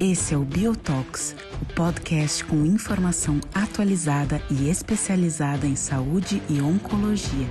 Esse é o Biotox, o podcast com informação atualizada e especializada em saúde e oncologia.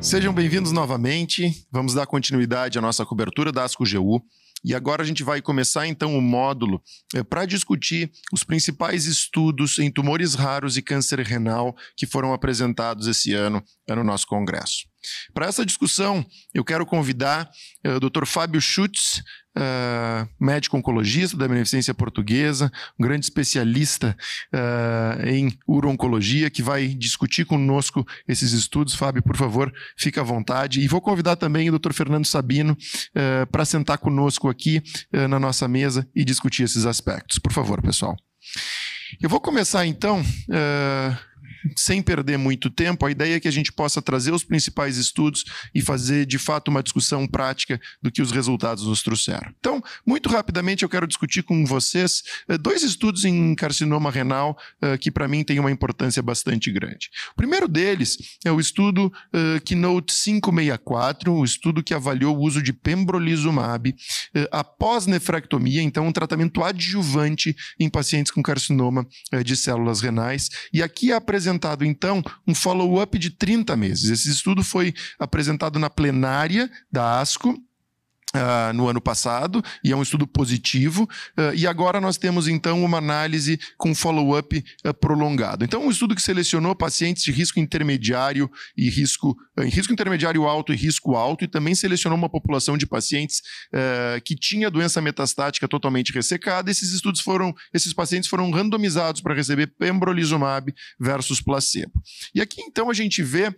Sejam bem-vindos novamente. Vamos dar continuidade à nossa cobertura da ASCO-GU. E agora a gente vai começar então o módulo é, para discutir os principais estudos em tumores raros e câncer renal que foram apresentados esse ano no nosso congresso. Para essa discussão, eu quero convidar uh, o Dr. Fábio Schutz, uh, médico oncologista da Beneficência Portuguesa, um grande especialista uh, em urologia, que vai discutir conosco esses estudos. Fábio, por favor, fique à vontade. E vou convidar também o Dr. Fernando Sabino para sentar conosco aqui na nossa mesa e discutir esses aspectos. Por favor, pessoal. Eu vou começar então uh, sem perder muito tempo, a ideia é que a gente possa trazer os principais estudos e fazer de fato uma discussão prática do que os resultados nos trouxeram. Então, muito rapidamente, eu quero discutir com vocês uh, dois estudos em carcinoma renal uh, que, para mim, têm uma importância bastante grande. O primeiro deles é o estudo uh, Keynote 564, o estudo que avaliou o uso de pembrolizumab após nefrectomia, então, um tratamento adjuvante em pacientes com carcinoma de células renais. E aqui é apresentado apresentado, então, um follow-up de 30 meses. Esse estudo foi apresentado na plenária da ASCO Uh, no ano passado, e é um estudo positivo, uh, e agora nós temos então uma análise com follow-up uh, prolongado. Então, um estudo que selecionou pacientes de risco intermediário e risco, risco intermediário alto e risco alto, e também selecionou uma população de pacientes que tinha doença metastática totalmente ressecada. Esses estudos foram, esses pacientes foram randomizados para receber pembrolizumab versus placebo. E aqui então a gente vê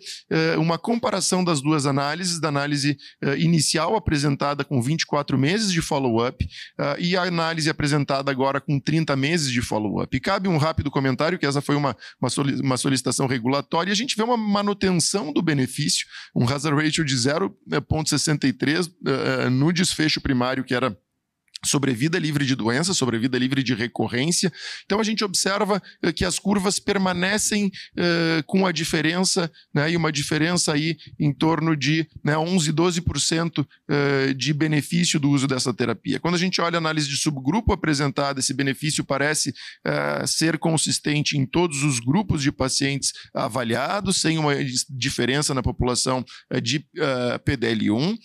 uma comparação das duas análises, da análise inicial apresentada apresentada com 24 meses de follow-up uh, e a análise apresentada agora com 30 meses de follow-up. Cabe um rápido comentário, que essa foi uma, uma, solicitação regulatória, e a gente vê uma manutenção do benefício, um hazard ratio de 0,63 uh, eh, eh, no desfecho primário, que era sobrevida livre de doença, sobrevida livre de recorrência. Então a gente observa uh, que as curvas permanecem uh, com a diferença, né, e uma diferença aí em torno de né, 11, 12% uh, de benefício do uso dessa terapia. Quando a gente olha a análise de subgrupo apresentada, esse benefício parece uh, ser consistente em todos os grupos de pacientes avaliados, sem uma diferença na população de PDL1.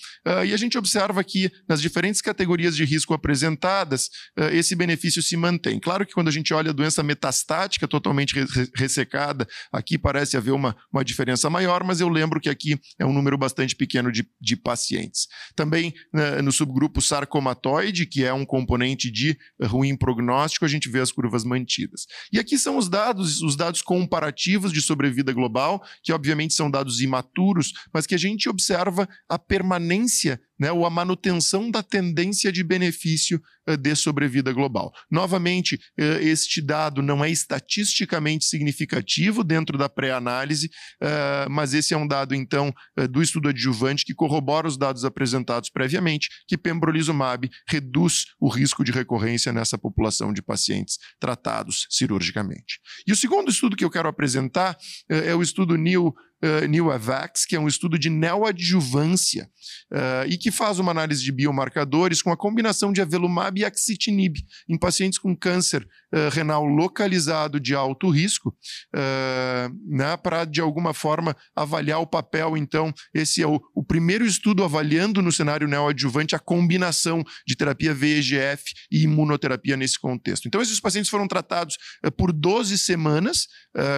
e a gente observa que nas diferentes categorias de risco apresentadas, eh, esse benefício se mantém. Claro que quando a gente olha a doença metastática totalmente ressecada, aqui parece haver uma, uma diferença maior, mas eu lembro que aqui é um número bastante pequeno de, de pacientes. Também né, no subgrupo sarcomatoide, que é um componente de ruim prognóstico, a gente vê as curvas mantidas. E aqui são os dados, os dados comparativos de sobrevida global, que obviamente são dados imaturos, mas que a gente observa a permanência né, ou a manutenção da tendência de benefício uh, de sobrevida global. Novamente, uh, este dado não é estatisticamente significativo dentro da pré-análise, uh, mas esse é um dado, então, do estudo adjuvante que corrobora os dados apresentados previamente, que pembrolizumab reduz o risco de recorrência nessa população de pacientes tratados cirurgicamente. E o segundo estudo que eu quero apresentar é o estudo NIL uh, New AVAX, que é um estudo de neoadjuvância uh, e que faz uma análise de biomarcadores com a combinação de avelumab e axitinib em pacientes com câncer uh, renal localizado de alto risco, uh, né, para de alguma forma avaliar o papel. Então, esse é o, o primeiro estudo avaliando no cenário neoadjuvante a combinação de terapia VEGF e imunoterapia nesse contexto. Então, esses pacientes foram tratados por 12 semanas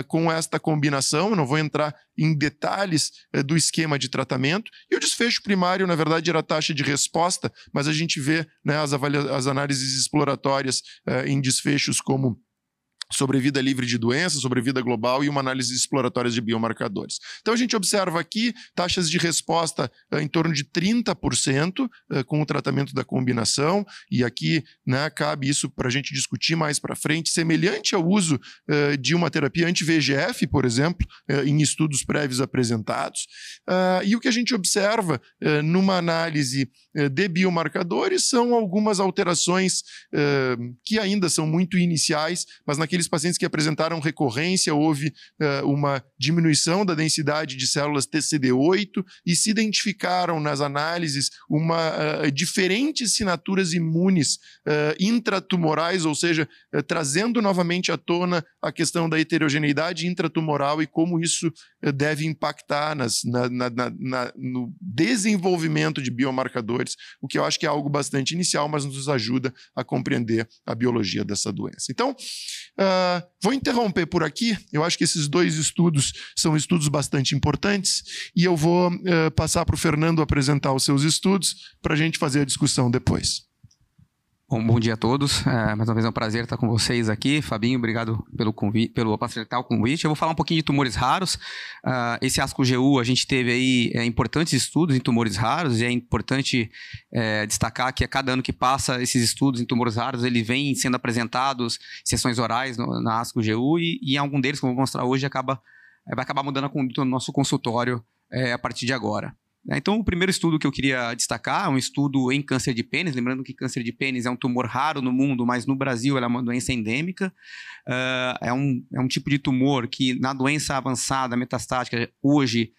com esta combinação. Eu não vou entrar em detalhes eh, do esquema de tratamento. E o desfecho primário, na verdade, era a taxa de resposta, mas a gente vê né, as, as análises exploratórias eh, em desfechos como sobrevida livre de doença, sobrevida global e uma análise exploratória de biomarcadores. Então a gente observa aqui taxas de resposta uh, em torno de 30% uh, eh, com o tratamento da combinação, e aqui né, cabe isso para a gente discutir mais para frente, semelhante ao uso uh, de uma terapia anti-VEGF, por exemplo, em estudos prévios apresentados. e o que a gente observa numa análise de biomarcadores são algumas alterações que ainda são muito iniciais, mas naquele aqueles pacientes que apresentaram recorrência, houve uh, uma diminuição da densidade de células TCD8 e se identificaram nas análises uma uh, diferentes assinaturas imunes uh, intratumorais, ou seja, trazendo novamente à tona a questão da heterogeneidade intratumoral e como isso deve impactar nas, na, na, na, no desenvolvimento de biomarcadores, o que eu acho que é algo bastante inicial, mas nos ajuda a compreender a biologia dessa doença. Então, uh, vou interromper por aqui. Eu acho que esses dois estudos são estudos bastante importantes e eu vou uh, passar para o Fernando apresentar os seus estudos para a gente fazer a discussão depois. Bom, bom dia a todos. É, mais uma vez é um prazer estar com vocês aqui. Fabinho, obrigado pelo convite, pelo facilitar o convite. Eu vou falar um pouquinho de tumores raros. Uh, esse ASCO-GU, a gente teve aí é, importantes estudos em tumores raros e é importante é, destacar que a cada ano que passa, esses estudos em tumores raros, eles vêm sendo apresentados em sessões orais no, na ASCO-GU e, e em algum deles, como eu vou mostrar hoje, acaba, vai acabar mudando a conduta no nosso consultório é, a partir de agora. Né? Então, o primeiro estudo que eu queria destacar é um estudo em câncer de pênis. Lembrando que câncer de pênis é um tumor raro no mundo, mas no Brasil ela é uma doença endêmica. Uh, é, um, é um tipo de tumor que, na doença avançada, metastática, hoje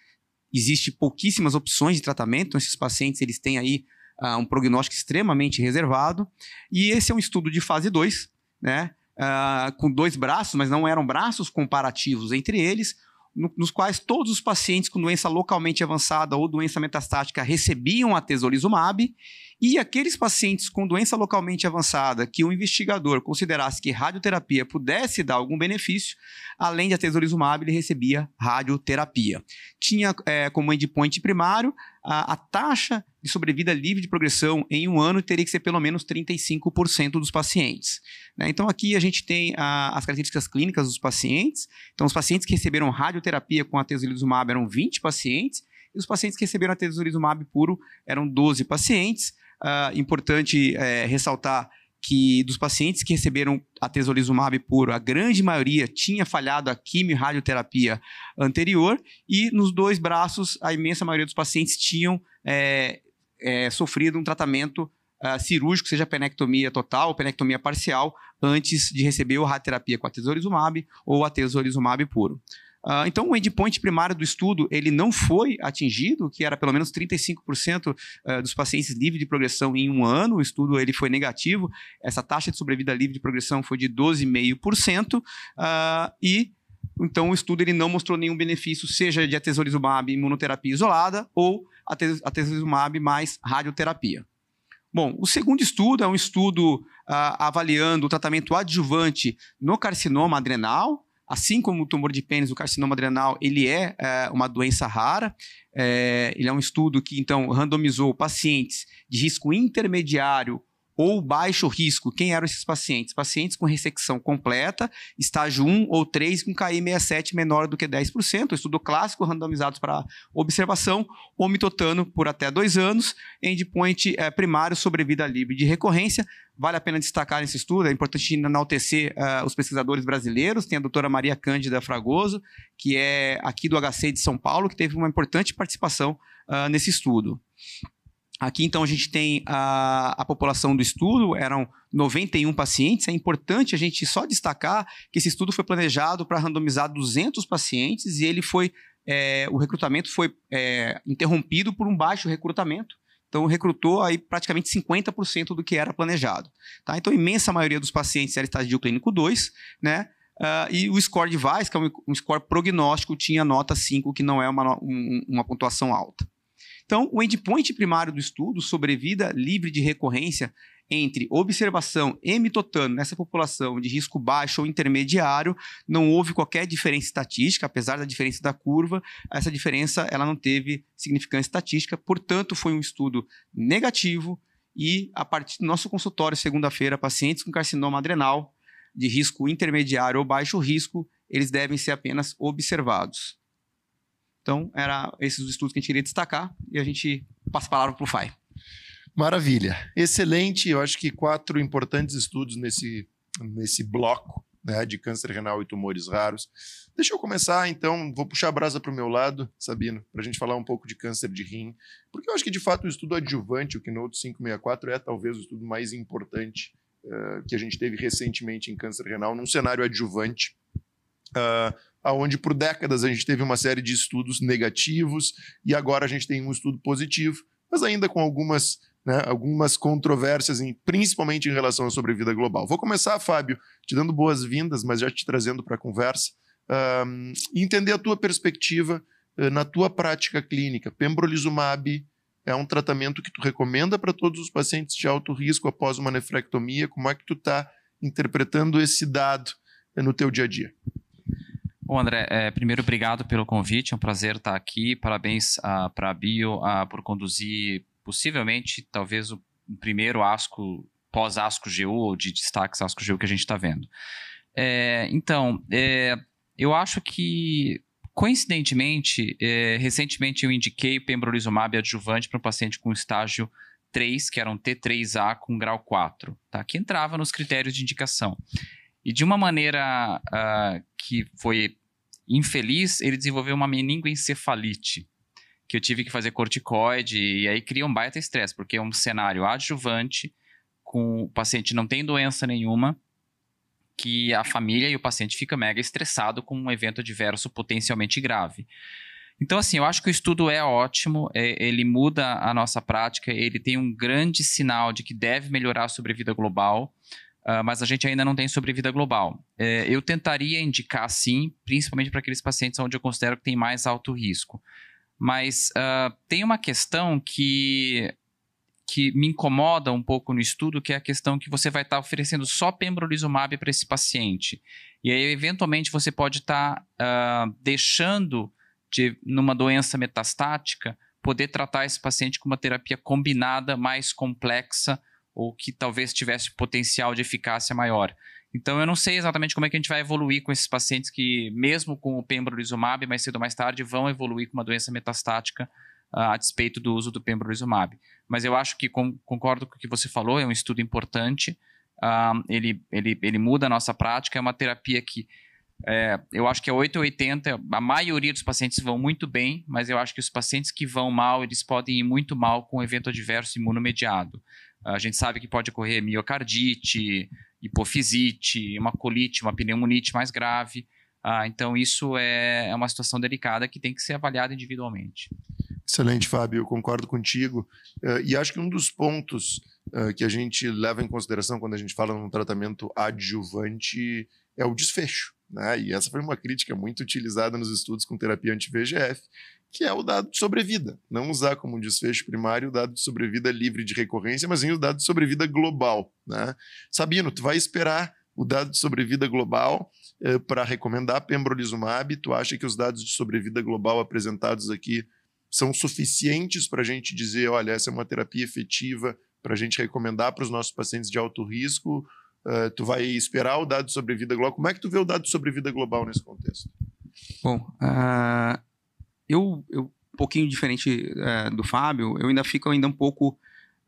existe pouquíssimas opções de tratamento. Então, esses pacientes eles têm aí uh, um prognóstico extremamente reservado. E esse é um estudo de fase 2, né? Uh, com dois braços, mas não eram braços comparativos entre eles no, nos quais todos os pacientes com doença localmente avançada ou doença metastática recebiam a tesolizumab e aqueles pacientes com doença localmente avançada que o investigador considerasse que radioterapia pudesse dar algum benefício, além de atezolizumab, ele recebia radioterapia. Tinha é, como endpoint primário a, a, taxa de sobrevida livre de progressão em um ano teria que ser pelo menos 35% dos pacientes. Né? Então aqui a gente tem a, as características clínicas dos pacientes. Então os pacientes que receberam radioterapia com atezolizumab eram 20 pacientes, e os pacientes que receberam atezolizumab puro eram 12 pacientes. Uh, importante é, ressaltar que dos pacientes que receberam a puro, a grande maioria tinha falhado a quimio e radioterapia anterior, e nos dois braços, a imensa maioria dos pacientes tinham é, é, sofrido um tratamento uh, cirúrgico, seja penectomia total ou penectomia parcial, antes de receber a radioterapia com a ou a tesolizumab puro. Uh, então, o endpoint primário do estudo ele não foi atingido, que era pelo menos 35% uh, ah, dos pacientes livres de progressão em um ano. O estudo ele foi negativo. Essa taxa de sobrevida livre de progressão foi de 12,5%. Uh, ah, e então o estudo ele não mostrou nenhum benefício, seja de atezolizumab imunoterapia isolada ou atezolizumab mais radioterapia. Bom, o segundo estudo é um estudo avaliando o tratamento adjuvante no carcinoma adrenal, Assim como o tumor de pênis, o carcinoma adrenal, ele é, é uma doença rara. É, ele é um estudo que, então, randomizou pacientes de risco intermediário ou baixo risco. Quem eram esses pacientes? Pacientes com ressecção completa, estágio 1 ou 3 com KI67 menor do que 10%, estudo clássico randomizados para observação, ou mitotano por até dois anos, endpoint é, primário sobrevida livre de recorrência. Vale a pena destacar nesse estudo, é importante enaltecer uh, os pesquisadores brasileiros, tem a doutora Maria Cândida Fragoso, que é aqui do HC de São Paulo, que teve uma importante participação uh, nesse estudo. Aqui, então, a gente tem a, a população do estudo, eram 91 pacientes. É importante a gente só destacar que esse estudo foi planejado para randomizar 200 pacientes e ele foi, é, o recrutamento foi é, interrompido por um baixo recrutamento. Então, recrutou aí praticamente 50% do que era planejado. Tá? Então, a imensa maioria dos pacientes era estágio clínico 2, né? Uh, e o score device, que é um, um, score prognóstico, tinha nota 5, que não é uma, um, uma pontuação alta. Então, o endpoint primário do estudo, sobrevida livre de recorrência entre observação e mitotano nessa população de risco baixo ou intermediário, não houve qualquer diferença estatística, apesar da diferença da curva, essa diferença ela não teve significância estatística, portanto, foi um estudo negativo e a partir do nosso consultório, segunda-feira, pacientes com carcinoma adrenal de risco intermediário ou baixo risco, eles devem ser apenas observados. Então, era esses os estudos que a gente queria destacar e a gente passa a palavra para o FAI. Maravilha. Excelente. Eu acho que quatro importantes estudos nesse, nesse bloco né, de câncer renal e tumores raros. Deixa eu começar, então, vou puxar a brasa para o meu lado, Sabino, para a gente falar um pouco de câncer de rim, porque eu acho que, de fato, o estudo adjuvante, o Keynote 564, é talvez o estudo mais importante uh, que a gente teve recentemente em câncer renal, num cenário adjuvante, uh, aonde por décadas a gente teve uma série de estudos negativos e agora a gente tem um estudo positivo, mas ainda com algumas, né, algumas controvérsias, em, principalmente em relação à sobrevida global. Vou começar, Fábio, te dando boas-vindas, mas já te trazendo para a conversa, uh, entender a tua perspectiva uh, na tua prática clínica. Pembrolizumab é um tratamento que tu recomenda para todos os pacientes de alto risco após uma nefrectomia? Como é que tu está interpretando esse dado uh, no teu dia a dia? Bom, André, é, primeiro, obrigado pelo convite, é um prazer estar aqui. Parabéns para a Bio por conduzir, possivelmente, talvez o, o primeiro ASCO, pós-ASCO GU, ou de destaques ASCO GU que a gente está vendo. É, então, é, eu acho que, coincidentemente, é, recentemente eu indiquei o pembrolizumab adjuvante para um paciente com estágio 3, que era um T3A com grau 4, tá? que entrava nos critérios de indicação. E de uma maneira uh, que foi infeliz, ele desenvolveu uma meningoencefalite, que eu tive que fazer corticoide, e aí cria um baita estresse, porque é um cenário adjuvante, com o paciente não tem doença nenhuma, que a família e o paciente fica mega estressado com um evento adverso potencialmente grave. Então, assim, eu acho que o estudo é ótimo, é, ele muda a nossa prática, ele tem um grande sinal de que deve melhorar a sobrevida global. Uh, mas a gente ainda não tem sobrevida global. É, eu tentaria indicar sim, principalmente para aqueles pacientes onde eu considero que tem mais alto risco. Mas uh, tem uma questão que, que me incomoda um pouco no estudo, que é a questão que você vai estar tá oferecendo só pembrolizumab para esse paciente. E aí, eventualmente, você pode estar tá, uh, deixando de, numa doença metastática, poder tratar esse paciente com uma terapia combinada mais complexa, ou que talvez tivesse potencial de eficácia maior. Então eu não sei exatamente como é que a gente vai evoluir com esses pacientes que, mesmo com o pembrolizumab, mais cedo ou mais tarde, vão evoluir com uma doença metastática uh, a despeito do uso do pembrolizumab. Mas eu acho que com, concordo com o que você falou, é um estudo importante, uh, ele, ele, ele muda a nossa prática, é uma terapia que é, eu acho que é 8 ou 80, a maioria dos pacientes vão muito bem, mas eu acho que os pacientes que vão mal, eles podem ir muito mal com evento adverso imunomediado. A gente sabe que pode ocorrer miocardite, hipofisite, uma colite, uma pneumonite mais grave. Ah, então, isso é, é uma situação delicada que tem que ser avaliada individualmente. Excelente, Fábio, eu concordo contigo. Uh, e acho que um dos pontos uh, que a gente leva em consideração quando a gente fala num tratamento adjuvante é o desfecho. Né? E essa foi uma crítica muito utilizada nos estudos com terapia anti-VEGF, que é o dado de sobrevida. Não usar como desfecho primário o dado de sobrevida livre de recorrência, mas sim o dado de sobrevida global. Né? Sabino, tu vai esperar o dado de sobrevida global eh, para recomendar pembrolizumab? Tu acha que os dados de sobrevida global apresentados aqui são suficientes para a gente dizer, olha, essa é uma terapia efetiva para a gente recomendar para os nossos pacientes de alto risco? Uh, tu vai esperar o dado de sobrevida global? Como é que tu vê o dado de sobrevida global nesse contexto? Bom, uh, eu, eu um pouquinho diferente é, do Fábio, eu ainda fico ainda um pouco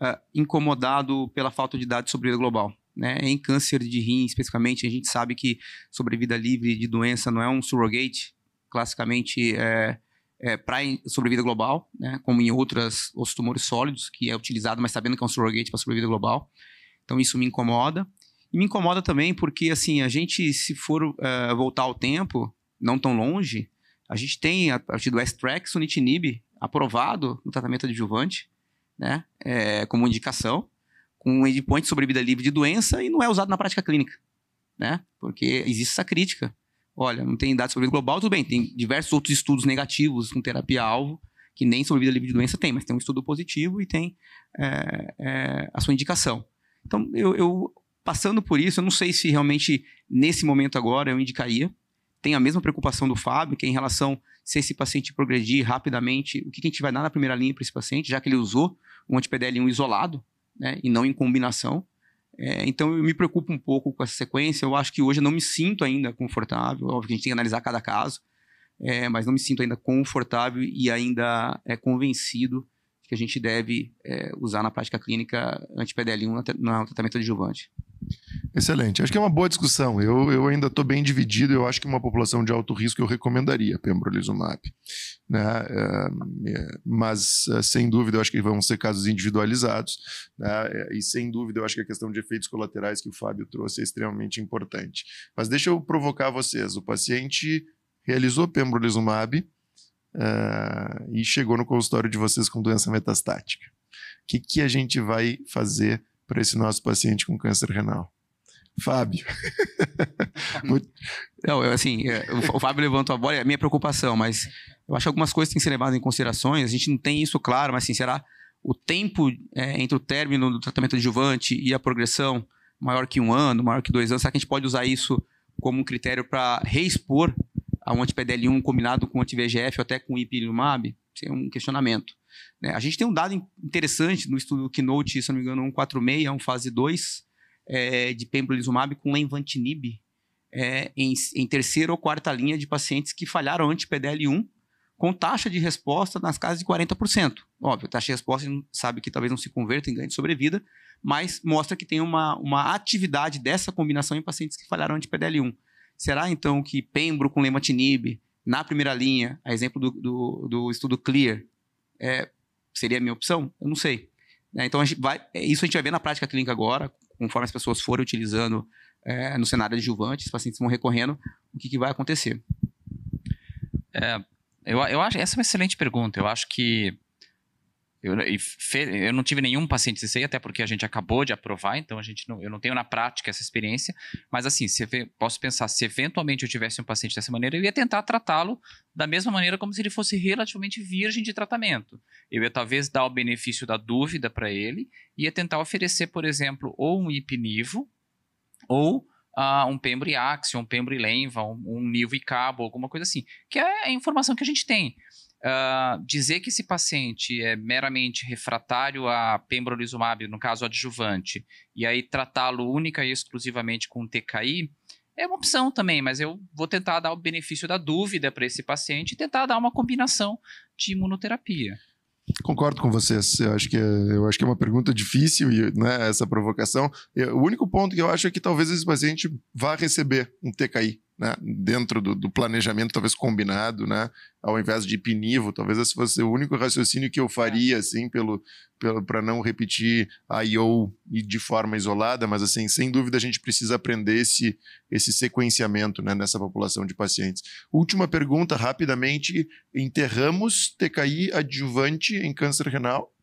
é, incomodado pela falta de dados sobre a global. Né? Em câncer de rim, especificamente, a gente sabe que sobrevida livre de doença não é um surrogate, classicamente é, é para sobrevida global, né? como em outras, outros tumores sólidos, que é utilizado, mas sabendo que é um surrogate para sobrevida global. Então isso me incomoda. E me incomoda também porque, assim, a gente, se for uh, voltar ao tempo, não tão longe, a gente tem, a partir do S-Track, sunitinib aprovado no tratamento adjuvante, né, é, como indicação, com um endpoint de sobrevida livre de doença e não é usado na prática clínica, né, porque existe essa crítica. Olha, não tem dados sobre global, tudo bem, tem diversos outros estudos negativos com terapia-alvo, que nem sobrevida livre de doença tem, mas tem um estudo positivo e tem é, é, a sua indicação. Então, eu, eu, passando por isso, eu não sei se realmente nesse momento agora eu indicaria, tem a mesma preocupação do Fábio, que é em relação se esse paciente progredir rapidamente, o que a gente vai dar na primeira linha para esse paciente, já que ele usou um anti-PDL1 isolado, né, e não em combinação. É, então eu me preocupo um pouco com essa sequência. Eu acho que hoje eu não me sinto ainda confortável. Óbvio que a gente tem que analisar cada caso, é, mas não me sinto ainda confortável e ainda é convencido que a gente deve é, usar na prática clínica anti-PDL1 no tratamento adjuvante. Excelente. Acho que é uma boa discussão. Eu, eu ainda estou bem dividido. Eu acho que uma população de alto risco eu recomendaria pembrolizumab. Né? É, mas, é, sem dúvida, eu acho que vão ser casos individualizados. Né? E, sem dúvida, eu acho que a questão de efeitos colaterais que o Fábio trouxe é extremamente importante. Mas deixa eu provocar vocês. O paciente realizou pembrolizumab uh, e chegou no consultório de vocês com doença metastática. O que, que a gente vai fazer para esse nosso paciente com câncer renal? Fábio. Não, assim, é, o Fábio levantou a bola, é a minha preocupação, mas eu acho que algumas coisas têm que ser levadas em considerações. A gente não tem isso claro, mas assim, será o tempo é, entre o término do tratamento adjuvante e a progressão maior que um ano, maior que dois anos? Será que a gente pode usar isso como um critério para reexpor a um anti-PDL1 combinado com anti-VEGF ou até com ipilimumab? Isso é um questionamento. Né? A gente tem um dado interessante no estudo Keynote, se não me engano, 146, um fase 2, é, de pembrolizumab com lenvatinib é, em, em, terceira ou quarta linha de pacientes que falharam anti-PDL1 com taxa de resposta nas casas de 40%. Óbvio, taxa de resposta a gente sabe que talvez não se converta em ganho de sobrevida, mas mostra que tem uma, uma atividade dessa combinação em pacientes que falharam anti-PDL1. Será então que pembro com lenvatinib na primeira linha, a exemplo do, do, do estudo CLEAR, é, seria a minha opção? Eu não sei. É, então, a vai, é, isso a gente vai ver na prática clínica agora, conforme as pessoas forem utilizando é, no cenário adjuvante, os pacientes vão recorrendo, o que, que vai acontecer? É, eu, eu acho, essa é uma excelente pergunta. Eu acho que eu, eu, não tive nenhum paciente CCI, até porque a gente acabou de aprovar, então a gente não, eu não tenho na prática essa experiência. Mas assim, posso pensar, se eventualmente eu tivesse um paciente dessa maneira, eu ia tentar tratá-lo da mesma maneira como se ele fosse relativamente virgem de tratamento. Eu ia talvez dar o benefício da dúvida para ele, ia tentar oferecer, por exemplo, ou um hipnivo, ou uh, um pembriaxio, um pembrilenva, um, um nivo e cabo, alguma coisa assim, que é a informação que a gente tem. Uh, dizer que esse paciente é meramente refratário a pembrolizumab, no caso adjuvante, e aí tratá-lo única e exclusivamente com TKI, é uma opção também, mas eu vou tentar dar o benefício da dúvida para esse paciente e tentar dar uma combinação de imunoterapia. Concordo com vocês. Eu acho que é, eu acho que é uma pergunta difícil né, essa provocação. O único ponto que eu acho é que talvez esse paciente vá receber um TKI né, dentro do, do, planejamento, talvez combinado, né, ao invés de pinivo, talvez esse fosse o único raciocínio que eu faria, assim, pelo, para não repetir a IO de forma isolada, mas assim, sem dúvida a gente precisa aprender esse, esse sequenciamento né, nessa população de pacientes. Última pergunta, rapidamente, enterramos TKI adjuvante em câncer renal?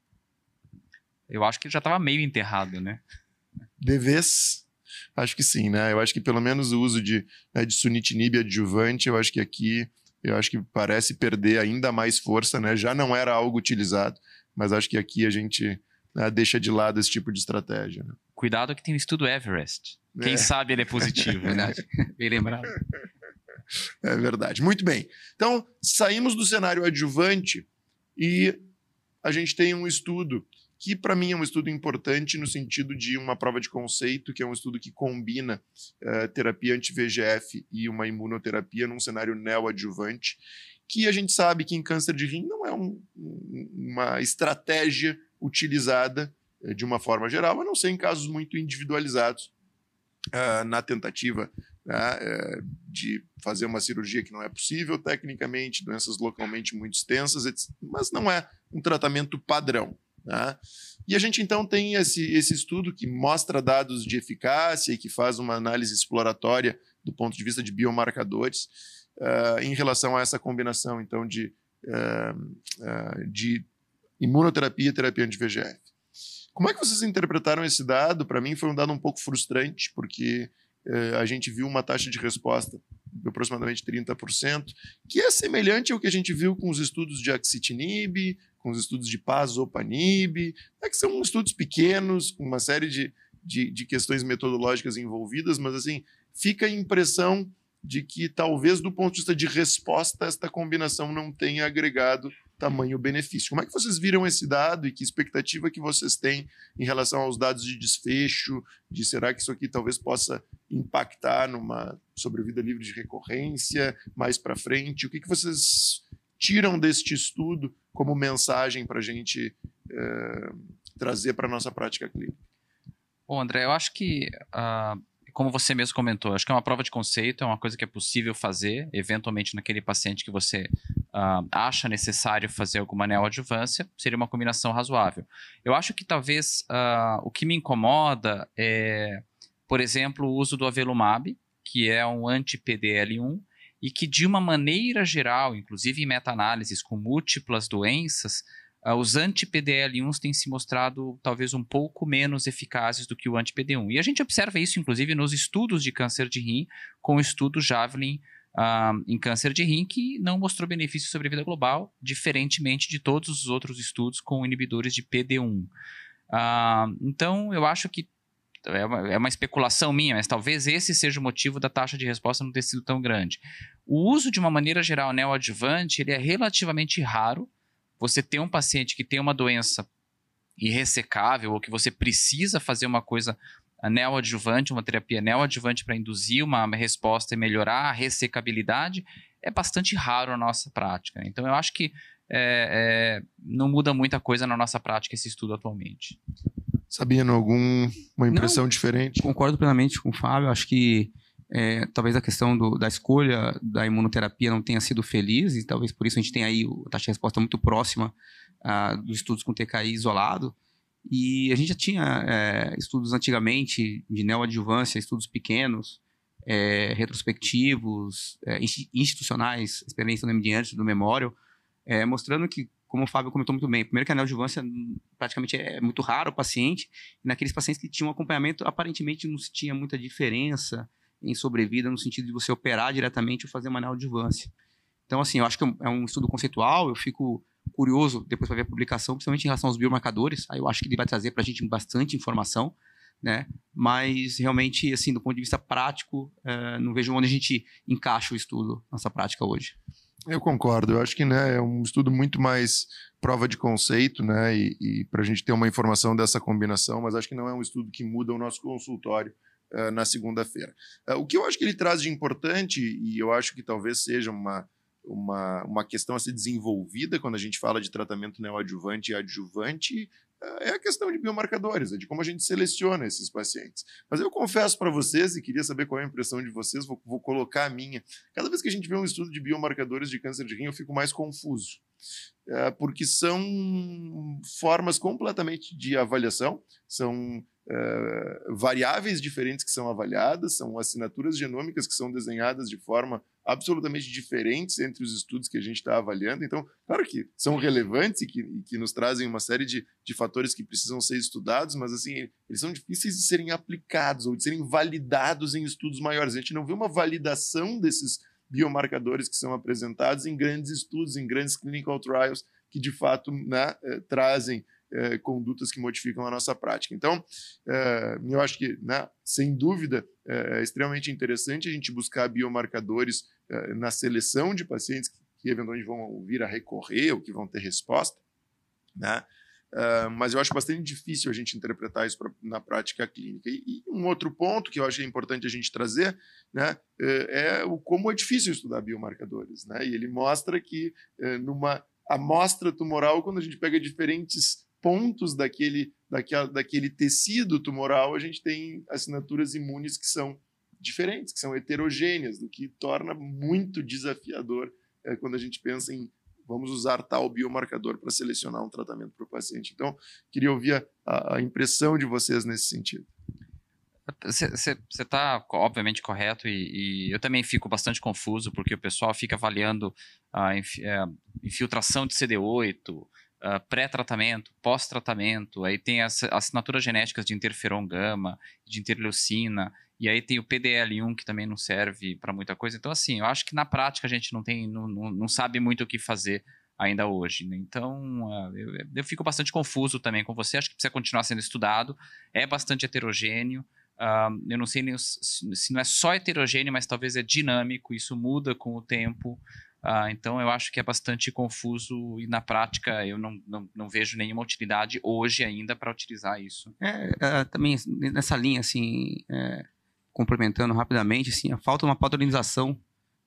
Eu acho que ele já estava meio enterrado, né? De vez? Acho que sim, né? Eu acho que pelo menos o uso de, né, de sunitinib adjuvante, eu acho que aqui, eu acho que parece perder ainda mais força, né? Já não era algo utilizado, mas acho que aqui a gente né, deixa de lado esse tipo de estratégia. Né? Cuidado que tem o estudo Everest. Quem é. sabe ele é positivo. verdade. Bem lembrado. É verdade. Muito bem. Então, saímos do cenário adjuvante e a gente tem um estudo que para mim é um estudo importante no sentido de uma prova de conceito, que é um estudo que combina uh, terapia anti-VGF e uma imunoterapia num cenário neoadjuvante, que a gente sabe que em câncer de rim não é um, uma estratégia utilizada uh, de uma forma geral, a não ser em casos muito individualizados, uh, na tentativa né, de fazer uma cirurgia que não é possível tecnicamente, doenças localmente muito extensas, mas não é um tratamento padrão. Né? E a gente então tem esse, esse estudo que mostra dados de eficácia e que faz uma análise exploratória do ponto de vista de biomarcadores uh, em relação a essa combinação então de, uh, uh, de imunoterapia e terapia anti-VGF. Como é que vocês interpretaram esse dado? Para mim foi um dado um pouco frustrante, porque a gente viu uma taxa de resposta de aproximadamente 30%, que é semelhante ao que a gente viu com os estudos de axitinib, com os estudos de Pazopanib, né, que são estudos pequenos, com uma série de, de, de questões metodológicas envolvidas, mas assim, fica a impressão de que talvez do ponto de vista de resposta esta combinação não tenha agregado tamanho benefício. Como é que vocês viram esse dado e que expectativa que vocês têm em relação aos dados de desfecho, de será que isso aqui talvez possa impactar numa sobrevida livre de recorrência mais para frente? O que, que vocês tiram deste estudo como mensagem para a gente é, trazer para a nossa prática clínica? Bom, André, eu acho que uh, como você mesmo comentou, acho que é uma prova de conceito, é uma coisa que é possível fazer, eventualmente naquele paciente que você uh, acha necessário fazer alguma neoadjuvância, seria uma combinação razoável. Eu acho que talvez uh, o que me incomoda é, por exemplo, o uso do avelumab, que é um anti-PDL1, e que de uma maneira geral, inclusive em meta-análises com múltiplas doenças, uh, os anti-PDL1s têm se mostrado talvez um pouco menos eficazes do que o anti-PD1. E a gente observa isso, inclusive, nos estudos de câncer de rim, com o estudo Javelin uh, em câncer de rim, que não mostrou benefício sobre a vida global, diferentemente de todos os outros estudos com inibidores de PD1. Uh, ah, então, eu acho que é uma, é uma, especulação minha, mas talvez esse seja o motivo da taxa de resposta não ter sido tão grande. O uso de uma maneira geral neoadjuvante ele é relativamente raro. Você tem um paciente que tem uma doença irressecável ou que você precisa fazer uma coisa neoadjuvante, uma terapia neoadjuvante para induzir uma resposta e melhorar a ressecabilidade, é bastante raro na nossa prática. Então eu acho que é, é, não muda muita coisa na nossa prática esse estudo atualmente. Sabino, alguma impressão Não, diferente? Concordo plenamente com o Fábio. Acho que é, talvez a questão do, da escolha da imunoterapia não tenha sido feliz e talvez por isso a gente tenha aí a taxa de resposta muito próxima uh, dos estudos com TKI isolado. E a gente já tinha é, estudos antigamente de neoadjuvância, estudos pequenos, é, retrospectivos, é, institucionais, experiência do MD do Memorial, é, mostrando que como o Fábio comentou muito bem, primeiro que a neoadjuvância praticamente é muito raro o paciente, e naqueles pacientes que tinham acompanhamento, aparentemente não se tinha muita diferença em sobrevida no sentido de você operar diretamente ou fazer uma neoadjuvância. Então, assim, eu acho que é um é estudo conceitual, eu fico curioso depois para ver a publicação, principalmente em relação aos biomarcadores, aí eu acho que ele vai trazer para a gente bastante informação, né? Mas realmente, assim, do ponto de vista prático, é, não vejo onde a gente encaixa o estudo nessa prática hoje. Eu concordo. Eu acho que né, é um estudo muito mais prova de conceito, né? E, e para a gente ter uma informação dessa combinação, mas acho que não é um estudo que muda o nosso consultório uh, na segunda-feira. Uh, o que eu acho que ele traz de importante, e eu acho que talvez seja uma, uma, uma questão a ser desenvolvida quando a gente fala de tratamento neoadjuvante e adjuvante, é a questão de biomarcadores, é de como a gente seleciona esses pacientes. Mas eu confesso para vocês, e queria saber qual é a impressão de vocês, vou, vou, colocar a minha. Cada vez que a gente vê um estudo de biomarcadores de câncer de rim, eu fico mais confuso. É, porque são formas completamente de avaliação, são é, variáveis diferentes que são avaliadas, são assinaturas genômicas que são desenhadas de forma absolutamente diferentes entre os estudos que a gente está avaliando. Então, claro que são relevantes e que, e que nos trazem uma série de, de fatores que precisam ser estudados, mas assim, eles são difíceis de serem aplicados ou de serem validados em estudos maiores. A gente não vê uma validação desses biomarcadores que são apresentados em grandes estudos, em grandes clinical trials, que de fato né, eh, trazem é, condutas que modificam a nossa prática. Então, é, eu acho que, né, sem dúvida, é, é extremamente interessante a gente buscar biomarcadores é, na seleção de pacientes que, que, eventualmente vão vir a recorrer ou que vão ter resposta, né? Uh, mas eu acho bastante difícil a gente interpretar isso pra, na prática clínica. E, e, um outro ponto que eu acho importante a gente trazer né, é o como é difícil estudar biomarcadores. Né? E ele mostra que numa amostra tumoral, quando a gente pega diferentes pontos daquele, daquela, daquele tecido tumoral, a gente tem assinaturas imunes que são diferentes, que são heterogêneas, o que torna muito desafiador é, quando a gente pensa em vamos usar tal biomarcador para selecionar um tratamento para o paciente. Então, queria ouvir a, a impressão de vocês nesse sentido. Você está, obviamente, correto, e, e, eu também fico bastante confuso, porque o pessoal fica avaliando a é, infiltração de CD8, uh, pré-tratamento, pós-tratamento, aí tem as assinaturas genéticas de interferon gama, de interleucina, e aí tem o PDL1 que também não serve para muita coisa. Então, assim, eu acho que na prática a gente não tem, não, não, não sabe muito o que fazer ainda hoje. Né? Então, uh, eu, eu, fico bastante confuso também com você. Acho que precisa continuar sendo estudado. É bastante heterogêneo. Uh, eu não sei nem se, se não é só heterogêneo, mas talvez é dinâmico. Isso muda com o tempo. Uh, então eu acho que é bastante confuso e na prática eu não, não, não vejo nenhuma utilidade hoje ainda para utilizar isso. É, é, também nessa linha, assim, é, complementando rapidamente, assim, falta uma padronização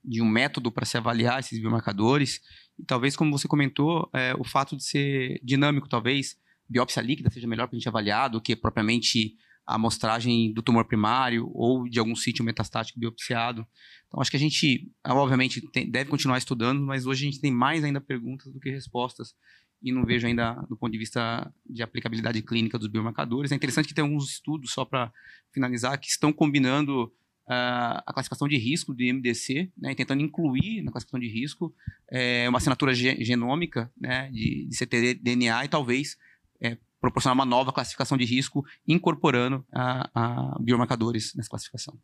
de um método para se avaliar esses biomarcadores e talvez, como você comentou, é, o fato de ser dinâmico, talvez biópsia líquida seja melhor para a gente avaliar do que propriamente a amostragem do tumor primário ou de algum sítio metastático biopsiado. Então, acho que a gente, obviamente, tem, deve continuar estudando, mas hoje a gente tem mais ainda perguntas do que respostas e não vejo ainda, do ponto de vista de aplicabilidade clínica dos biomarcadores. É interessante que tem alguns estudos, só para finalizar, que estão combinando uh, a classificação de risco do MDC, né, tentando incluir na classificação de risco é, uma assinatura genômica né, de, de ctDNA e talvez é, proporcionar uma nova classificação de risco, incorporando a, a biomarcadores nessa classificação.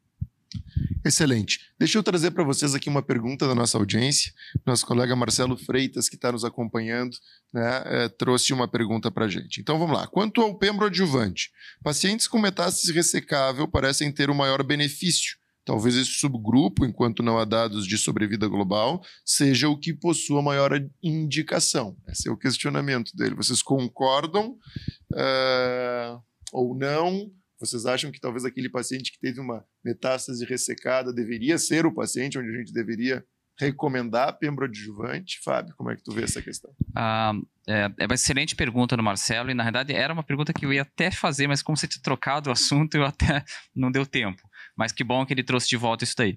Excelente. Deixa eu trazer para vocês aqui uma pergunta da nossa audiência. Nosso colega Marcelo Freitas, que está nos acompanhando, né, é, trouxe uma pergunta para a gente. Então vamos lá. Quanto ao pembro adjuvante, pacientes com metástase ressecável parecem ter o um maior benefício. Talvez esse subgrupo, enquanto não há dados de sobrevida global, seja o que possua maior indicação. Esse é o questionamento dele. Vocês concordam uh, ou não? Vocês acham que talvez aquele paciente que teve uma metástase ressecada deveria ser o paciente onde a gente deveria recomendar pembroadjuvante? Fábio, como é que tu vê essa questão? Ah, é, é, uma excelente pergunta do Marcelo, e na verdade era uma pergunta que eu ia até fazer, mas como você tinha trocado o assunto, eu até não deu tempo. Mas que bom que ele trouxe de volta isso daí.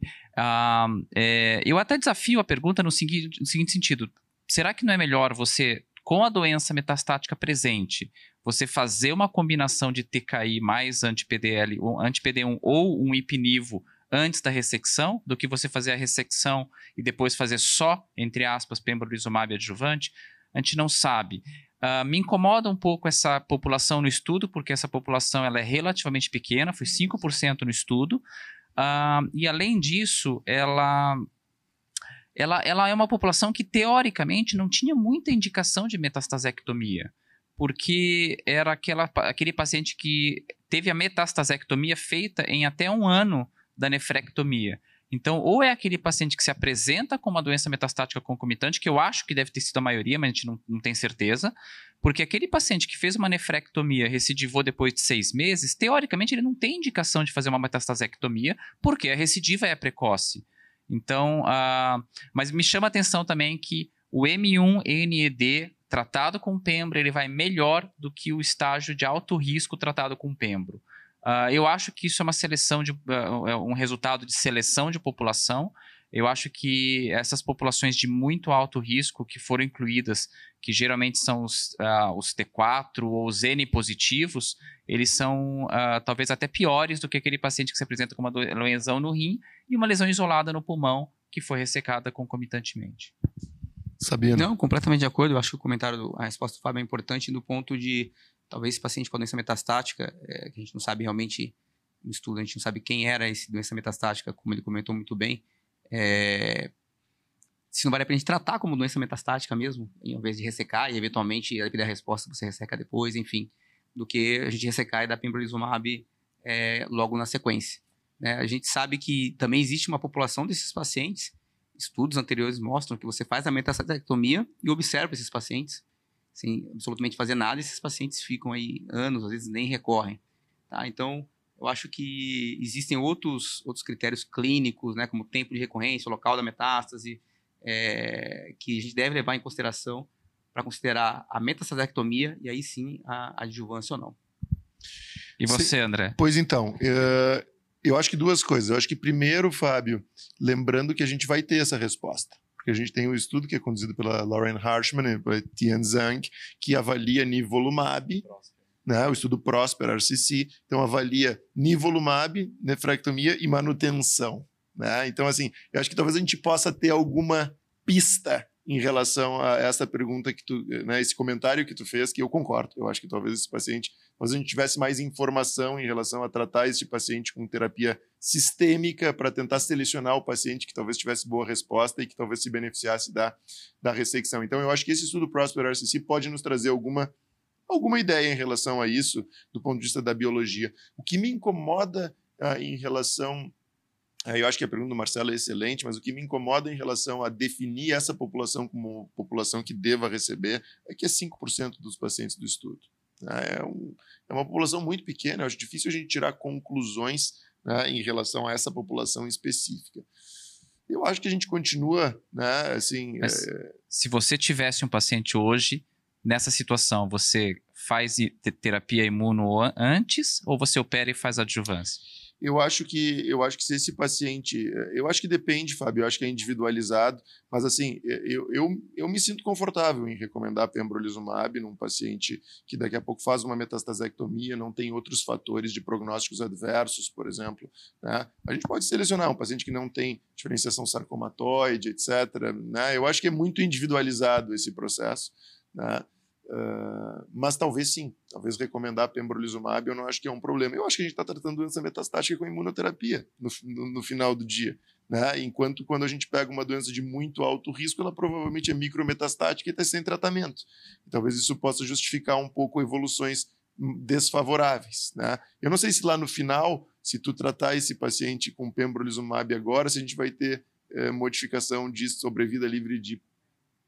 É, eu até desafio a pergunta no seguinte, no seguinte sentido: será que não é melhor você, com a doença metastática presente, você fazer uma combinação de TKI mais anti-PDL, anti-PD1 ou um ipinivo antes da ressecção, do que você fazer a ressecção e depois fazer só, entre aspas, pembrolizumab adjuvante? A gente não sabe. Uh, me incomoda um pouco essa população no estudo, porque essa população ela é relativamente pequena, foi 5% no estudo. Uh, e além disso, ela, ela, ela é uma população que teoricamente não tinha muita indicação de metastasectomia porque era aquela, aquele paciente que teve a metastasectomia feita em até um ano da nefrectomia. Então, ou é aquele paciente que se apresenta com uma doença metastática concomitante, que eu acho que deve ter sido a maioria, mas a gente não, não tem certeza, porque aquele paciente que fez uma nefrectomia recidivou depois de seis meses, teoricamente ele não tem indicação de fazer uma metastasectomia, porque a recidiva é precoce. Então, uh, mas me chama a atenção também que o M1-NED tratado com pembro, ele vai melhor do que o estágio de alto risco tratado com pembro. Uh, eu acho que isso é uma seleção de uh, um resultado de seleção de população. Eu acho que essas populações de muito alto risco que foram incluídas, que geralmente são os, uh, os T4 ou os N positivos, eles são talvez até piores do que aquele paciente que se apresenta com uma lesão no rim e uma lesão isolada no pulmão que foi ressecada concomitantemente. Sabia? Não, completamente de acordo. Eu acho que o comentário, do, a resposta do Fábio é importante no ponto de talvez esse paciente com doença metastática, é, que a gente não sabe realmente no estudo, a gente não sabe quem era esse doença metastática, como ele comentou muito bem. É, se não vale a pena a gente tratar como doença metastática mesmo, em vez de ressecar e eventualmente a resposta você resseca depois, enfim, do que a gente ressecar e dar pembrolizumab é, logo na sequência. Né? A gente sabe que também existe uma população desses pacientes estudos anteriores mostram que você faz a metastasectomia e observa esses pacientes sem absolutamente fazer nada, esses pacientes ficam aí anos, às vezes nem recorrem. Tá? Então, eu acho que existem outros, outros critérios clínicos, né, como tempo de recorrência, local da metástase, é, que a gente deve levar em consideração para considerar a metastasectomia e aí sim a adjuvância ou não. E você, André? Pois então, uh, eu acho que duas coisas. Eu acho que primeiro, Fábio, lembrando que a gente vai ter essa resposta. Porque a gente tem um estudo que é conduzido pela Lauren Harshman e pela Tian Zhang, que avalia nivolumab, né, o estudo Prosper RCC, então avalia nivolumab, nefrectomia e manutenção. Né? Então, assim, eu acho que talvez a gente possa ter alguma pista em relação a essa pergunta que tu, né, esse comentário que tu fez, que eu concordo. Eu acho que talvez esse paciente, talvez a gente tivesse mais informação em relação a tratar esse paciente com terapia sistêmica para tentar selecionar o paciente que talvez tivesse boa resposta e que talvez se beneficiasse da, da ressecção. Então, eu acho que esse estudo Prosper RCC pode nos trazer alguma alguma ideia em relação a isso do ponto de vista da biologia. O que me incomoda ah, em relação eu acho que a pergunta do Marcelo é excelente, mas o que me incomoda em relação a definir essa população como população que deva receber é que é 5% dos pacientes do estudo. Né? É, um, é, uma população muito pequena, eu acho difícil a gente tirar conclusões né, em relação a essa população específica. Eu acho que a gente continua, né, assim... É... Se você tivesse um paciente hoje, nessa situação, você faz terapia imuno antes ou você opera e faz adjuvância? Eu acho que eu acho que se esse paciente, eu acho que depende, Fábio, eu acho que é individualizado, mas assim, eu, eu, eu me sinto confortável em recomendar pembrolizumab num paciente que daqui a pouco faz uma metastasectomia, não tem outros fatores de prognósticos adversos, por exemplo, né? A gente pode selecionar um paciente que não tem diferenciação sarcomatoide, etc, né? Eu acho que é muito individualizado esse processo, né? Uh, mas talvez sim, talvez recomendar pembrolizumab eu não acho que é um problema. Eu acho que a gente está tratando doença metastática com imunoterapia no, no, no, final do dia. Né? Enquanto quando a gente pega uma doença de muito alto risco, ela provavelmente é micrometastática e está sem tratamento. Talvez isso possa justificar um pouco evoluções desfavoráveis. Né? Eu não sei se lá no final, se tu tratar esse paciente com pembrolizumab agora, se a gente vai ter eh, modificação de sobrevida livre de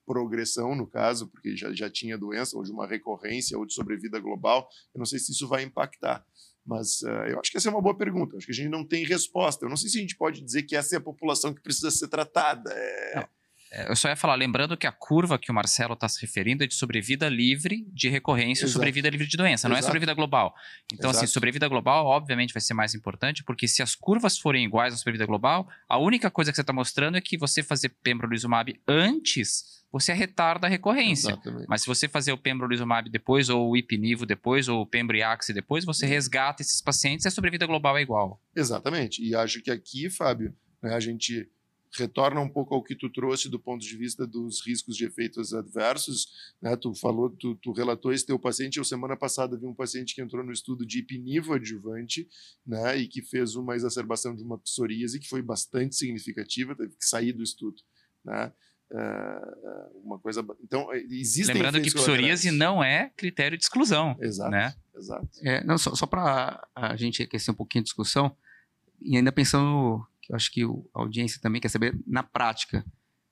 progressão, no caso, porque já, já tinha doença, ou de uma recorrência, ou de sobrevida global. Eu não sei se isso vai impactar. Mas uh, eu acho que essa é uma boa pergunta. Eu acho que a gente não tem resposta. Eu não sei se a gente pode dizer que essa é a população que precisa ser tratada. É... É, eu só ia falar, lembrando que a curva que o Marcelo está se referindo é de sobrevida livre de recorrência Exato. sobrevida livre de doença, não é sobrevida global. Então, assim, Exato. assim, sobrevida global, obviamente, vai ser mais importante, porque se as curvas forem iguais à sobrevida global, a única coisa que você está mostrando é que você fazer pembrolizumab antes você retarda a recorrência. Exatamente. Mas se você fazer o pembrolizumab depois, ou o ipinivo depois, ou o pembriaxe depois, você resgata esses pacientes e a sobrevida global é igual. Exatamente. E acho que aqui, Fábio, né, a gente retorna um pouco ao que tu trouxe do ponto de vista dos riscos de efeitos adversos. Né? Tu falou, tu, tu relatou esse teu paciente. Eu semana passada vi um paciente que entrou no estudo de ipinivo adjuvante, né? E que fez uma exacerbação de uma psoríase que foi bastante significativa, teve que sair do estudo, né? Uh, uma coisa. Então, existem. Lembrando que psoríase não é critério de exclusão. Exato. Né? exato. É, não, só, só para a gente aquecer um pouquinho a discussão, e ainda pensando, que eu acho que a audiência também quer saber, na prática.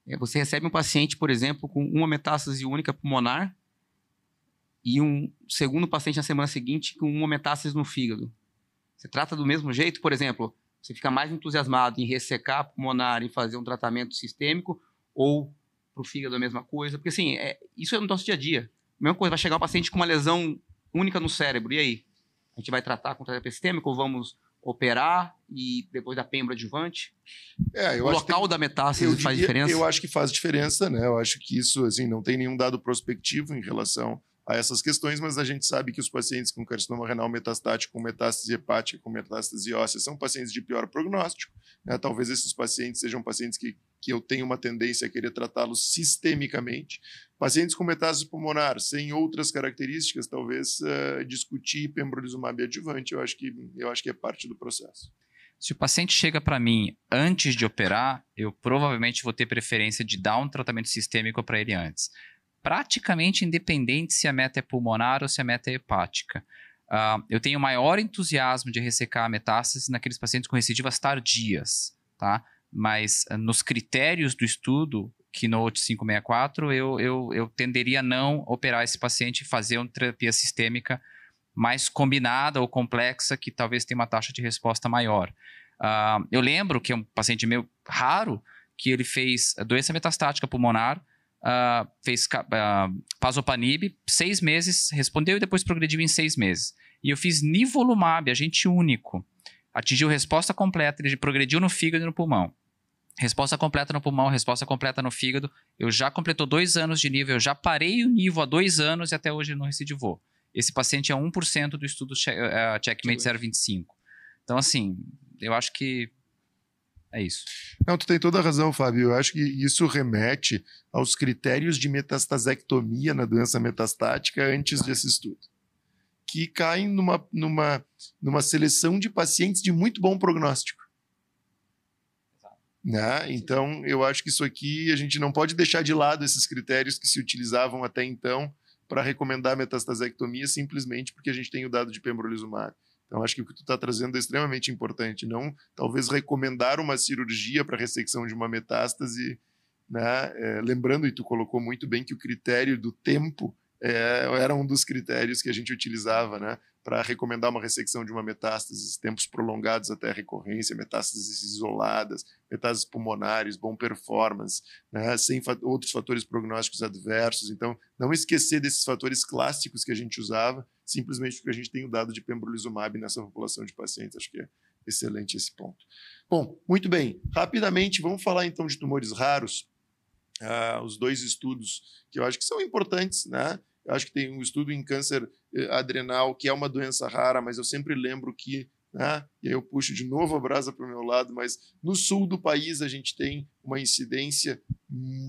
É, você recebe um paciente, por exemplo, com uma metástase única pulmonar e um segundo paciente na semana seguinte com uma metástase no fígado. Você trata do mesmo jeito, por exemplo, você fica mais entusiasmado em ressecar a pulmonar e fazer um tratamento sistêmico ou para o fígado a mesma coisa. Porque, assim, é, isso é no nosso dia a dia. A mesma coisa, vai chegar um paciente com uma lesão única no cérebro, e aí? A gente vai tratar com terapia sistêmica ou vamos operar e depois da pembro adjuvante? É, o local da metástase faz diria, diferença? Eu acho que faz diferença, né? Eu acho que isso, assim, não tem nenhum dado prospectivo em relação a essas questões, mas a gente sabe que os pacientes com carcinoma renal metastático, com metástase hepática, com metástase óssea, são pacientes de pior prognóstico. Né? Talvez esses pacientes sejam pacientes que, que eu tenho uma tendência a querer tratá-los sistemicamente. Pacientes com metástase pulmonar, sem outras características, talvez uh, discutir pembrolizumab adjuvante, eu acho, que, eu acho que é parte do processo. Se o paciente chega para mim antes de operar, eu provavelmente vou ter preferência de dar um tratamento sistêmico para ele antes praticamente independente se a meta é pulmonar ou se a meta é hepática. Uh, eu tenho maior entusiasmo de ressecar a metástase naqueles pacientes com recidivas tardias, tá? Mas uh, nos critérios do estudo, Keynote 564, eu, eu, eu tenderia a não operar esse paciente e fazer uma terapia sistêmica mais combinada ou complexa, que talvez tenha uma taxa de resposta maior. Uh, eu lembro que é um paciente meu raro, que ele fez doença metastática pulmonar, uh, fez uh, Pazopanib, seis meses, respondeu e depois progrediu em seis meses. E eu fiz Nivolumab, agente único. Atingiu resposta completa, ele progrediu no fígado e no pulmão. Resposta completa no pulmão, resposta completa no fígado. Eu já completou dois anos de nível, eu já parei o nível há dois anos e até hoje ele não recidivou. Esse paciente é 1% do estudo uh, Checkmate 025. Então, assim, eu acho que é isso. Não, tu tem toda a razão, Fábio. Eu acho que isso remete aos critérios de metastasectomia na doença metastática antes desse estudo, que caem numa, numa, numa seleção de pacientes de muito bom prognóstico. Né? Então, eu acho que isso aqui a gente não pode deixar de lado esses critérios que se utilizavam até então para recomendar metastasectomia simplesmente porque a gente tem o dado de pembrolizumab. Então, acho que o que tu está trazendo é extremamente importante. Não, talvez, recomendar uma cirurgia para ressecção de uma metástase, né? É, lembrando, e tu colocou muito bem, que o critério do tempo é, era um dos critérios que a gente utilizava, né? Para recomendar uma ressecção de uma metástase, tempos prolongados até recorrência, metástases isoladas, metástases pulmonares, bom performance, né? sem fa outros fatores prognósticos adversos. Então, não esquecer desses fatores clássicos que a gente usava, simplesmente porque a gente tem o dado de pembrolizumab nessa população de pacientes. Acho que é excelente esse ponto. Bom, muito bem. Rapidamente, vamos falar então de tumores raros. Uh, os dois estudos que eu acho que são importantes, né? Eu acho que tem um estudo em câncer adrenal, que é uma doença rara, mas eu sempre lembro que, né? e aí eu puxo de novo a brasa para o meu lado, mas no sul do país a gente tem uma incidência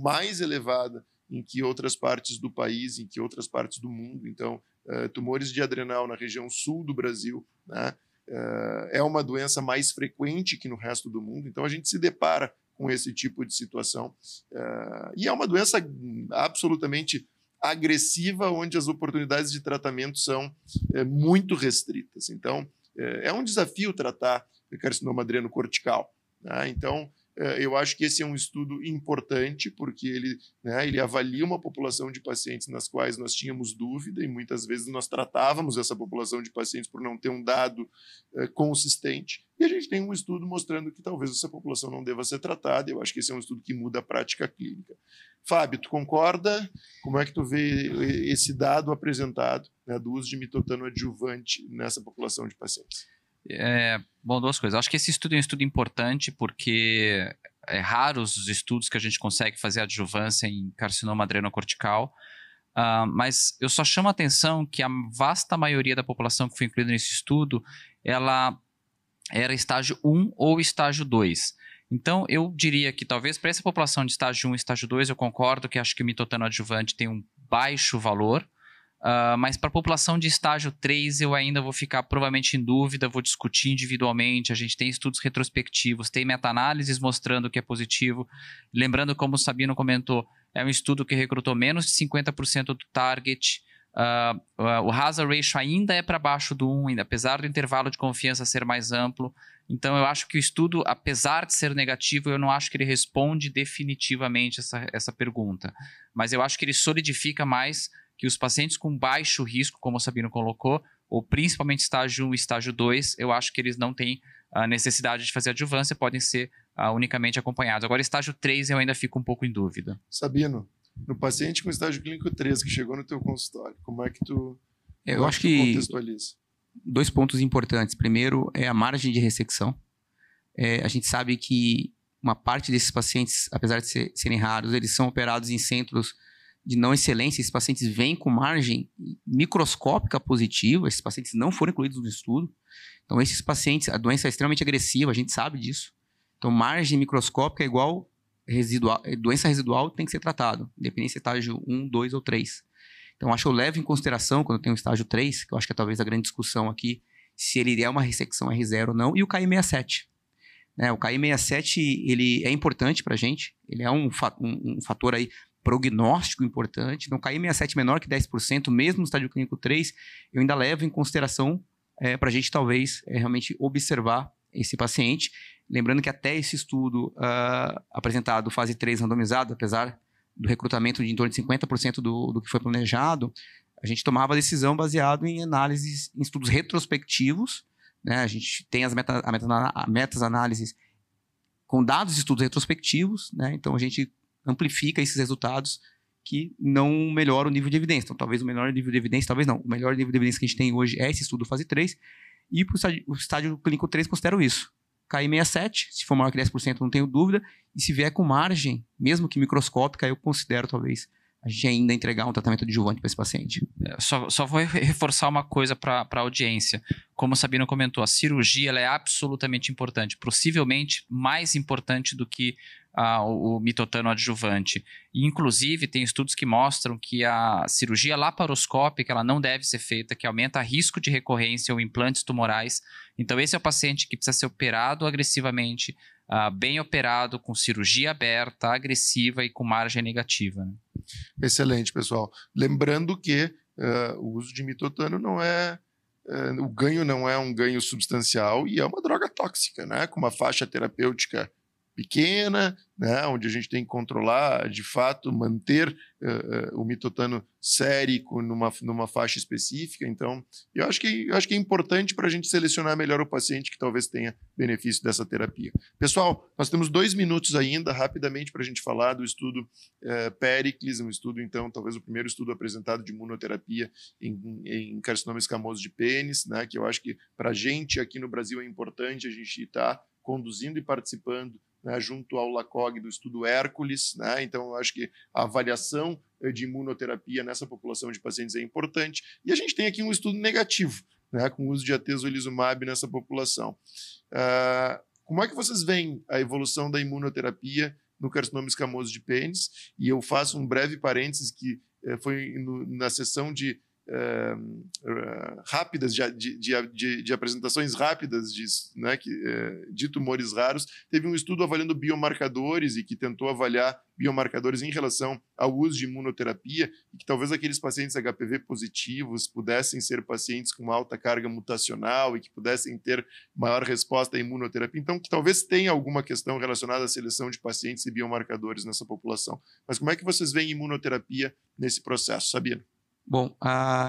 mais elevada em que outras partes do país, em que outras partes do mundo. Então, uh, tumores de adrenal na região sul do Brasil, né? Uh, é uma doença mais frequente que no resto do mundo. Então, a gente se depara com esse tipo de situação. Uh, e é uma doença absolutamente agressiva, onde as oportunidades de tratamento são é, muito restritas. Então, é, é, um desafio tratar carcinoma adreno cortical. Né? Então, eu acho que esse é um estudo importante, porque ele, né, ele avalia uma população de pacientes nas quais nós tínhamos dúvida, e muitas vezes nós tratávamos essa população de pacientes por não ter um dado é, consistente, e a gente tem um estudo mostrando que talvez essa população não deva ser tratada, eu acho que esse é um estudo que muda a prática clínica. Fábio, tu concorda? Como é que tu vê esse dado apresentado né, do uso de mitotano adjuvante nessa população de pacientes? É, bom, duas coisas. Acho que esse estudo é um estudo importante porque é raro os estudos que a gente consegue fazer adjuvância em carcinoma adrenocortical. Uh, mas eu só chamo a atenção que a vasta maioria da população que foi incluída nesse estudo, ela era estágio 1 ou estágio 2. Então, eu diria que talvez para essa população de estágio 1 e estágio 2, eu concordo que acho que o mitotano adjuvante tem um baixo valor, Uh, mas para a população de estágio 3, eu ainda vou ficar provavelmente em dúvida, vou discutir individualmente. A gente tem estudos retrospectivos, tem meta-análises mostrando que é positivo. Lembrando, como o Sabino comentou, é um estudo que recrutou menos de 50% do target. Uh, o hazard ratio ainda é para baixo do 1, ainda, apesar do intervalo de confiança ser mais amplo. Então, eu acho que o estudo, apesar de ser negativo, eu não acho que ele responde definitivamente essa, essa pergunta. Mas eu acho que ele solidifica mais que os pacientes com baixo risco, como o Sabino colocou, ou principalmente estágio 1 e estágio 2, eu acho que eles não têm a necessidade de fazer adjuvância, podem ser uh, unicamente acompanhados. Agora, estágio 3 eu ainda fico um pouco em dúvida. Sabino, no paciente com estágio clínico 3 que chegou no teu consultório, como é que tu Eu acho que contextualiza? dois pontos importantes. Primeiro é a margem de ressecção. É, a gente sabe que uma parte desses pacientes, apesar de ser, serem raros, eles são operados em centros de não excelência, esses pacientes vêm com margem microscópica positiva, esses pacientes não foram incluídos no estudo. Então, esses pacientes, a doença é extremamente agressiva, a gente sabe disso. Então, margem microscópica é igual residual, doença residual tem que ser tratado, independente se é estágio 1, 2 ou 3. Então, acho que eu levo em consideração, quando eu tenho o estágio 3, que eu acho que é talvez a grande discussão aqui, se ele é uma ressecção R0 ou não, e o KI67. Né, o KI67 ele é importante para a gente, ele é um, um, um fator aí prognóstico importante. Então, cair 67 menor que 10%, mesmo no estádio clínico 3, eu ainda levo em consideração é, para a gente talvez é, realmente observar esse paciente. Lembrando que até esse estudo uh, apresentado, fase 3 randomizado, apesar do recrutamento de em torno de 50% do, do que foi planejado, a gente tomava decisão baseado em análises, em estudos retrospectivos. Né? A gente tem as meta, a meta, a metas-análises com dados de estudos retrospectivos, né? então a gente amplifica esses resultados que não melhora o nível de evidência. Então, talvez o melhor nível de evidência, talvez não. O melhor nível de evidência que a gente tem hoje é esse estudo fase 3. E para o estádio clínico 3, considero isso. KI67, se for maior que 10%, não tenho dúvida. E se vier com margem, mesmo que microscópica, eu considero talvez a gente ainda entregar um tratamento adjuvante para esse paciente. É, só, só vou reforçar uma coisa para a audiência. Como o Sabino comentou, a cirurgia é absolutamente importante, possivelmente mais importante do que o, mitotano adjuvante. E, inclusive, tem estudos que mostram que a cirurgia laparoscópica ela não deve ser feita, que aumenta risco de recorrência ou implantes tumorais. Então, esse é o paciente que precisa ser operado agressivamente, uh, bem operado, com cirurgia aberta, agressiva e com margem negativa. Né? Excelente, pessoal. Lembrando que uh, o uso de mitotano não é uh, o ganho não é um ganho substancial e é uma droga tóxica, né? Com uma faixa terapêutica pequena, né, onde a gente tem que controlar, de fato, manter uh, o mitotano sérico numa, numa faixa específica. Então, eu acho que, eu acho que é importante para a gente selecionar melhor o paciente que talvez tenha benefício dessa terapia. Pessoal, nós temos dois minutos ainda, rapidamente, para a gente falar do estudo uh, Pericles, um estudo, então, talvez o primeiro estudo apresentado de imunoterapia em, em carcinoma escamoso de pênis, né, que eu acho que para a gente aqui no Brasil é importante a gente estar tá conduzindo e participando né, junto ao LACOG do estudo Hércules. Né? Então, acho que a avaliação de imunoterapia nessa população de pacientes é importante. E a gente tem aqui um estudo negativo, né, com o uso de atezolizumab nessa população. Uh, como é que vocês veem a evolução da imunoterapia no carcinoma escamoso de pênis? E eu faço um breve parênteses que eh, foi no, na sessão de uh, rápidas, de, de, de, de, apresentações rápidas de, né, que, uh, de tumores raros. Teve um estudo avaliando biomarcadores e que tentou avaliar biomarcadores em relação ao uso de imunoterapia e que talvez aqueles pacientes HPV positivos pudessem ser pacientes com alta carga mutacional e que pudessem ter maior resposta à imunoterapia. Então, que talvez tenha alguma questão relacionada à seleção de pacientes e biomarcadores nessa população. Mas como é que vocês veem imunoterapia nesse processo, Sabino? Bom,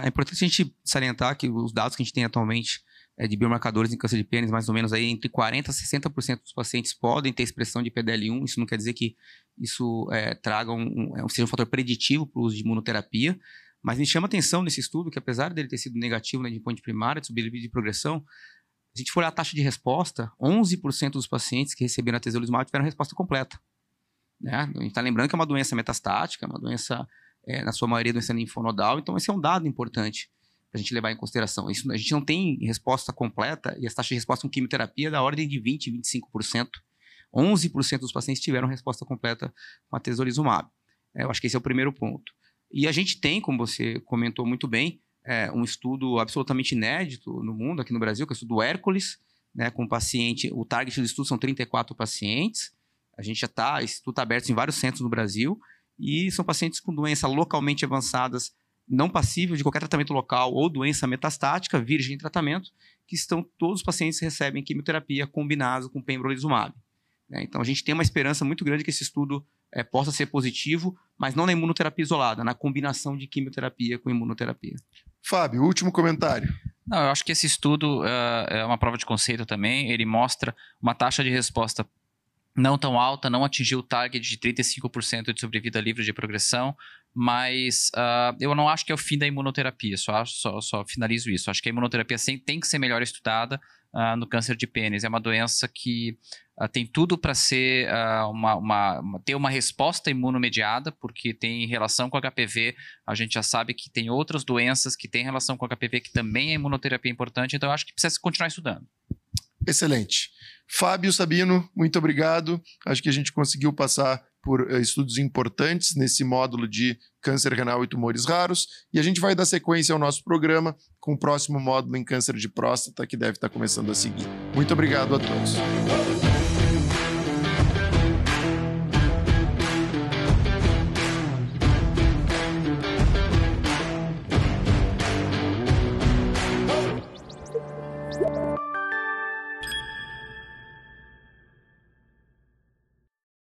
é importante a gente salientar que os dados que a gente tem atualmente é, de biomarcadores em câncer de pênis, mais ou menos aí entre 40% a 60% dos pacientes podem ter expressão de PDL1. Isso não quer dizer que isso é, traga um, um, seja um fator preditivo para o uso de imunoterapia, mas me chama atenção nesse estudo que, apesar dele ter sido negativo na né, endpoint primária, de sobrevida de progressão, se a gente for olhar a taxa de resposta, 11% dos pacientes que receberam a atezolizumab tiveram resposta completa. Né? A gente está lembrando que é uma doença metastática, é uma doença é, na sua maioria doença linfonodal. Então, esse é um dado importante para a gente levar em consideração. Isso, a gente não tem resposta completa e as taxas de resposta com quimioterapia é da ordem de 20%, 25%. 11% dos pacientes tiveram resposta completa com a tesolizumab. É, eu acho que esse é o primeiro ponto. E a gente tem, como você comentou muito bem, é, um estudo absolutamente inédito no mundo, aqui no Brasil, que é o estudo Hércules, né, com paciente, o target do estudo são 34 pacientes, a gente já está, esse estudo está aberto em vários centros no Brasil, e são pacientes com doença localmente avançadas, não passível de qualquer tratamento local ou doença metastática, virgem de tratamento, que estão todos os pacientes recebem quimioterapia combinado com pembrolizumab. Né? Então a gente tem uma esperança muito grande que esse estudo é, possa ser positivo, mas não na imunoterapia isolada, na combinação de quimioterapia com imunoterapia. Fábio, último comentário. Não, eu acho que esse estudo uh, é uma prova de conceito também. Ele mostra uma taxa de resposta não tão alta, não atingiu o target de 35% de sobrevida livre de progressão, mas uh, eu não acho que é o fim da imunoterapia, só, só, só finalizo isso. Acho que a imunoterapia tem que ser melhor estudada uh, no câncer de pênis. É uma doença que uh, tem tudo para ser uma, uma, uma, ter uma resposta imunomediada, porque tem relação com HPV. A gente já sabe que tem outras doenças que têm relação com HPV, que também a imunoterapia é importante, então eu acho que precisa continuar estudando. Excelente. Fábio Sabino, muito obrigado. Acho que a gente conseguiu passar por uh, estudos importantes nesse módulo de câncer renal e tumores raros. E a gente vai dar sequência ao nosso programa com o próximo módulo em câncer de próstata, que deve estar começando a seguir. Muito obrigado a todos.